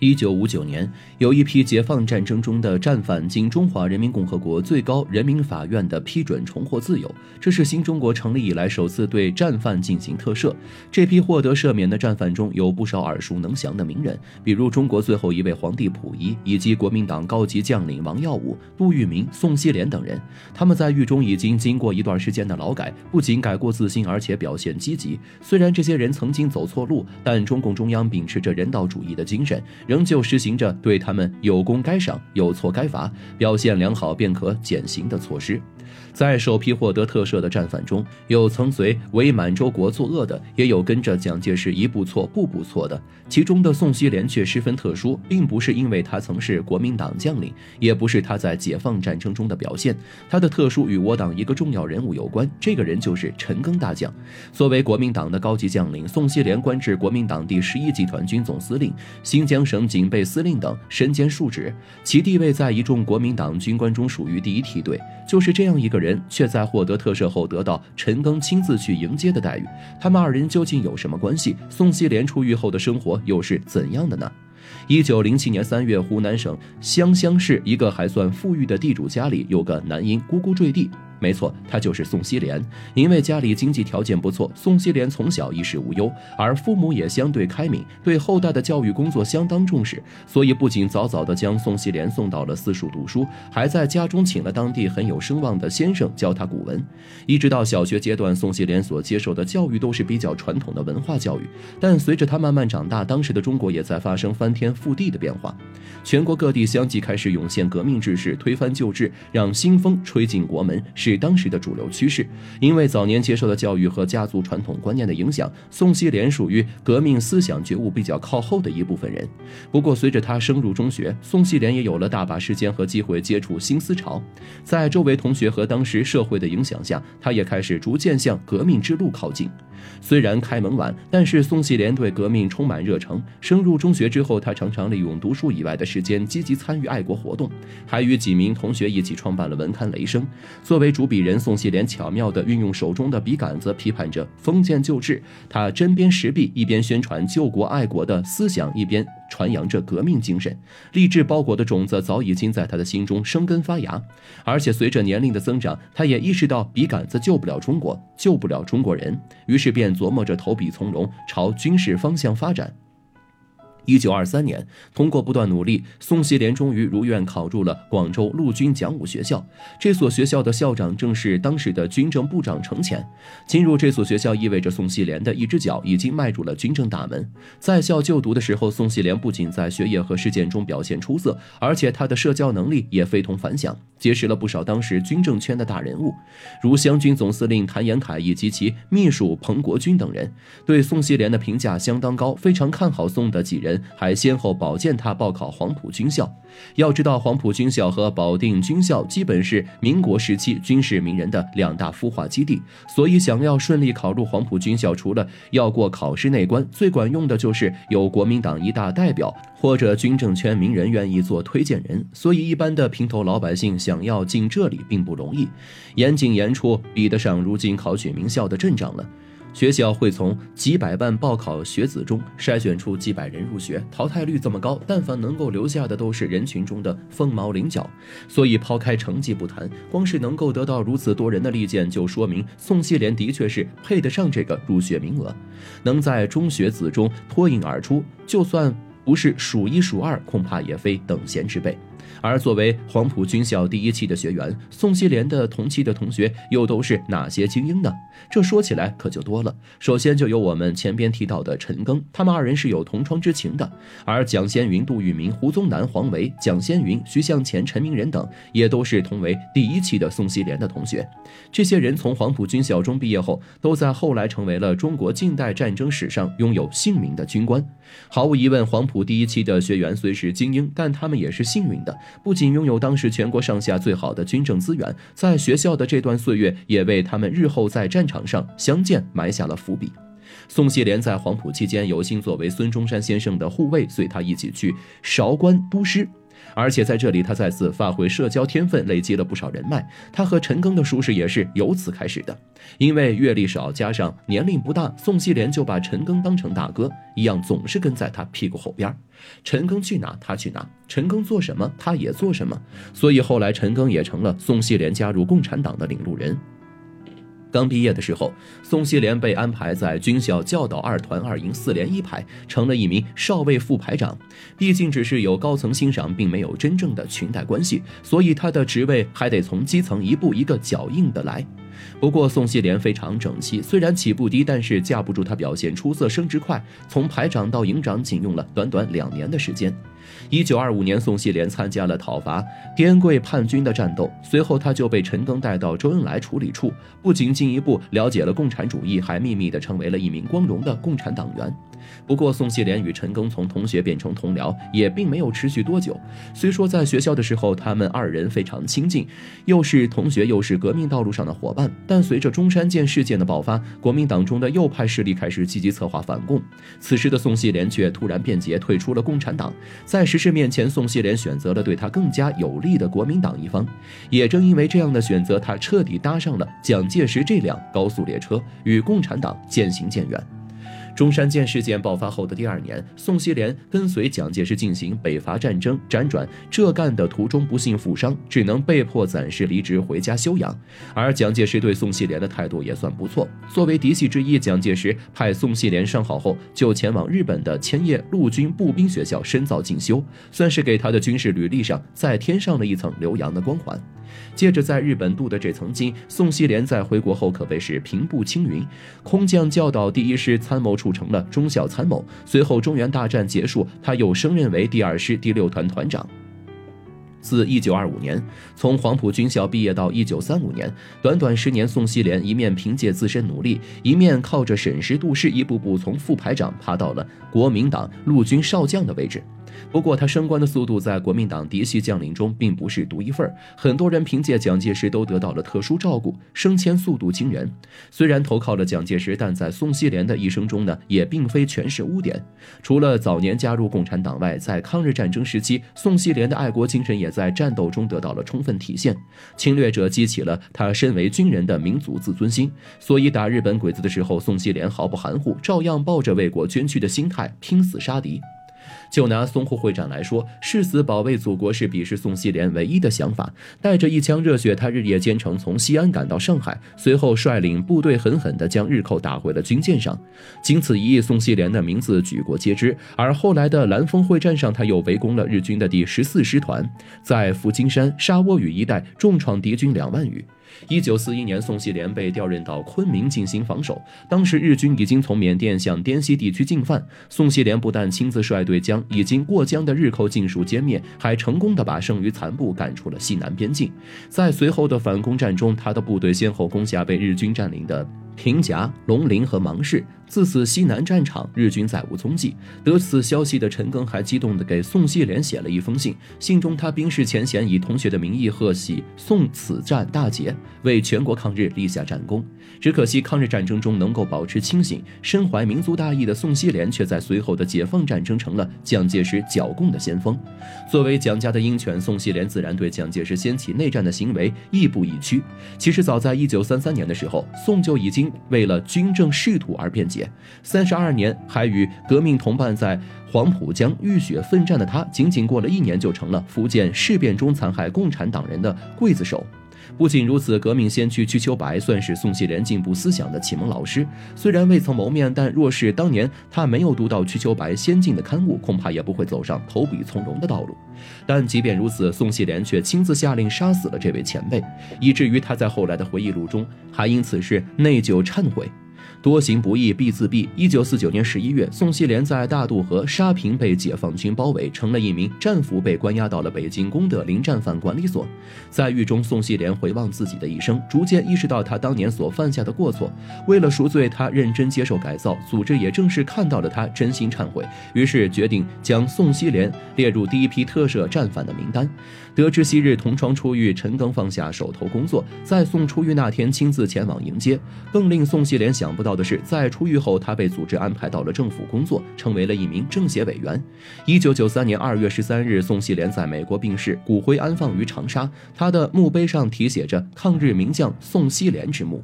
一九五九年，有一批解放战争中的战犯经中华人民共和国最高人民法院的批准重获自由，这是新中国成立以来首次对战犯进行特赦。这批获得赦免的战犯中有不少耳熟能详的名人，比如中国最后一位皇帝溥仪，以及国民党高级将领王耀武、杜聿明、宋希濂等人。他们在狱中已经经过一段时间的劳改，不仅改过自新，而且表现积极。虽然这些人曾经走错路，但中共中央秉持着人道主义的精神。仍旧实行着对他们有功该赏、有错该罚、表现良好便可减刑的措施。在首批获得特赦的战犯中，有曾随伪满洲国作恶的，也有跟着蒋介石一步错步步错的。其中的宋希濂却十分特殊，并不是因为他曾是国民党将领，也不是他在解放战争中的表现，他的特殊与我党一个重要人物有关。这个人就是陈赓大将。作为国民党的高级将领，宋希濂官至国民党第十一集团军总司令、新疆省警备司令等，身兼数职，其地位在一众国民党军官中属于第一梯队。就是这样一个人，却在获得特赦后得到陈庚亲自去迎接的待遇。他们二人究竟有什么关系？宋希濂出狱后的生活又是怎样的呢？一九零七年三月，湖南省湘乡市一个还算富裕的地主家里，有个男婴咕咕坠地。没错，他就是宋希濂。因为家里经济条件不错，宋希濂从小衣食无忧，而父母也相对开明，对后代的教育工作相当重视，所以不仅早早地将宋希濂送到了私塾读书，还在家中请了当地很有声望的先生教他古文。一直到小学阶段，宋希濂所接受的教育都是比较传统的文化教育。但随着他慢慢长大，当时的中国也在发生翻天覆地的变化，全国各地相继开始涌现革命志士，推翻旧制，让新风吹进国门。是。对当时的主流趋势，因为早年接受的教育和家族传统观念的影响，宋希濂属于革命思想觉悟比较靠后的一部分人。不过，随着他升入中学，宋希濂也有了大把时间和机会接触新思潮，在周围同学和当时社会的影响下，他也开始逐渐向革命之路靠近。虽然开门晚，但是宋希濂对革命充满热诚。升入中学之后，他常常利用读书以外的时间积极参与爱国活动，还与几名同学一起创办了文刊《雷声》。作为主笔人，宋希濂巧妙地运用手中的笔杆子，批判着封建旧制。他针砭时弊，一边宣传救国爱国的思想，一边传扬着革命精神。励志包裹的种子早已经在他的心中生根发芽。而且随着年龄的增长，他也意识到笔杆子救不了中国，救不了中国人。于是。便琢磨着投笔从戎，朝军事方向发展。一九二三年，通过不断努力，宋希濂终于如愿考入了广州陆军讲武学校。这所学校的校长正是当时的军政部长程潜。进入这所学校意味着宋希濂的一只脚已经迈入了军政大门。在校就读的时候，宋希濂不仅在学业和实践中表现出色，而且他的社交能力也非同凡响，结识了不少当时军政圈的大人物，如湘军总司令谭延闿以及其秘书彭国军等人，对宋希濂的评价相当高，非常看好宋的几人。还先后保荐他报考黄埔军校。要知道，黄埔军校和保定军校基本是民国时期军事名人的两大孵化基地，所以想要顺利考入黄埔军校，除了要过考试那关，最管用的就是有国民党一大代表或者军政圈名人愿意做推荐人。所以，一般的平头老百姓想要进这里并不容易。严进严出，比得上如今考取名校的镇长了。学校会从几百万报考学子中筛选出几百人入学，淘汰率这么高，但凡能够留下的都是人群中的凤毛麟角。所以抛开成绩不谈，光是能够得到如此多人的力荐，就说明宋希濂的确是配得上这个入学名额，能在中学子中脱颖而出，就算不是数一数二，恐怕也非等闲之辈。而作为黄埔军校第一期的学员，宋希濂的同期的同学又都是哪些精英呢？这说起来可就多了。首先就有我们前边提到的陈赓，他们二人是有同窗之情的。而蒋先云、杜聿明、胡宗南、黄维、蒋先云、徐向前、陈明仁等，也都是同为第一期的宋希濂的同学。这些人从黄埔军校中毕业后，都在后来成为了中国近代战争史上拥有姓名的军官。毫无疑问，黄埔第一期的学员虽是精英，但他们也是幸运的。不仅拥有当时全国上下最好的军政资源，在学校的这段岁月也为他们日后在战场上相见埋下了伏笔。宋希濂在黄埔期间有幸作为孙中山先生的护卫，随他一起去韶关督师。而且在这里，他再次发挥社交天分，累积了不少人脉。他和陈赓的熟识也是由此开始的。因为阅历少，加上年龄不大，宋希濂就把陈赓当成大哥一样，总是跟在他屁股后边。陈赓去哪，他去哪；陈赓做什么，他也做什么。所以后来，陈赓也成了宋希濂加入共产党的领路人。刚毕业的时候，宋希濂被安排在军校教导二团二营四连一排，成了一名少尉副排长。毕竟只是有高层欣赏，并没有真正的裙带关系，所以他的职位还得从基层一步一个脚印的来。不过宋希濂非常整齐，虽然起步低，但是架不住他表现出色，升职快，从排长到营长仅用了短短两年的时间。一九二五年，宋希濂参加了讨伐滇桂叛军的战斗，随后他就被陈赓带到周恩来处理处，不仅进一步了解了共产主义，还秘密地成为了一名光荣的共产党员。不过，宋希濂与陈赓从同学变成同僚，也并没有持续多久。虽说在学校的时候，他们二人非常亲近，又是同学，又是革命道路上的伙伴。但随着中山舰事件的爆发，国民党中的右派势力开始积极策划反共。此时的宋希濂却突然变节，退出了共产党。在时事面前，宋希濂选择了对他更加有利的国民党一方。也正因为这样的选择，他彻底搭上了蒋介石这辆高速列车，与共产党渐行渐远。中山舰事件爆发后的第二年，宋希濂跟随蒋介石进行北伐战争，辗转浙赣的途中不幸负伤，只能被迫暂时离职回家休养。而蒋介石对宋希濂的态度也算不错，作为嫡系之一，蒋介石派宋希濂伤好后就前往日本的千叶陆军步兵学校深造进修，算是给他的军事履历上再添上了一层留洋的光环。借着在日本镀的这层金，宋希濂在回国后可谓是平步青云，空降教导第一师参谋处成了中校参谋。随后中原大战结束，他又升任为第二师第六团团长。自1925年从黄埔军校毕业到1935年，短短十年，宋希濂一面凭借自身努力，一面靠着审时度势，一步步从副排长爬到了国民党陆军少将的位置。不过，他升官的速度在国民党嫡系将领中并不是独一份很多人凭借蒋介石都得到了特殊照顾，升迁速度惊人。虽然投靠了蒋介石，但在宋希濂的一生中呢，也并非全是污点。除了早年加入共产党外，在抗日战争时期，宋希濂的爱国精神也在战斗中得到了充分体现。侵略者激起了他身为军人的民族自尊心，所以打日本鬼子的时候，宋希濂毫不含糊，照样抱着为国捐躯的心态拼死杀敌。就拿淞沪会战来说，誓死保卫祖国是彼时宋希濂唯一的想法。带着一腔热血，他日夜兼程，从西安赶到上海，随后率领部队狠狠地将日寇打回了军舰上。经此一役，宋希濂的名字举国皆知。而后来的兰峰会战上，他又围攻了日军的第十四师团，在福金山、沙窝屿一带重创敌军两万余。一九四一年，宋希濂被调任到昆明进行防守。当时日军已经从缅甸向滇西地区进犯，宋希濂不但亲自率队将已经过江的日寇尽数歼灭，还成功的把剩余残部赶出了西南边境。在随后的反攻战中，他的部队先后攻下被日军占领的。平夹、龙陵和芒市，自此西南战场日军再无踪迹。得此消息的陈赓还激动地给宋希濂写了一封信，信中他冰释前嫌，以同学的名义贺喜宋此战大捷，为全国抗日立下战功。只可惜抗日战争中能够保持清醒、身怀民族大义的宋希濂，却在随后的解放战争成了蒋介石剿共的先锋。作为蒋家的鹰犬，宋希濂自然对蒋介石掀起内战的行为亦步亦趋。其实早在一九三三年的时候，宋就已经。为了军政仕途而辩解，三十二年还与革命同伴在黄浦江浴血奋战的他，仅仅过了一年就成了福建事变中残害共产党人的刽子手。不仅如此，革命先驱瞿秋白算是宋希濂进步思想的启蒙老师。虽然未曾谋面，但若是当年他没有读到瞿秋白先进的刊物，恐怕也不会走上投笔从戎的道路。但即便如此，宋希濂却亲自下令杀死了这位前辈，以至于他在后来的回忆录中还因此事内疚忏悔。多行不义必自毙。一九四九年十一月，宋希濂在大渡河沙坪被解放军包围，成了一名战俘，被关押到了北京公德林战犯管理所。在狱中，宋希濂回望自己的一生，逐渐意识到他当年所犯下的过错。为了赎罪，他认真接受改造。组织也正是看到了他真心忏悔，于是决定将宋希濂列入第一批特赦战犯的名单。得知昔日同窗出狱，陈赓放下手头工作，在宋出狱那天亲自前往迎接。更令宋希濂想不到。到的是，在出狱后，他被组织安排到了政府工作，成为了一名政协委员。一九九三年二月十三日，宋希濂在美国病逝，骨灰安放于长沙，他的墓碑上题写着“抗日名将宋希濂之墓”。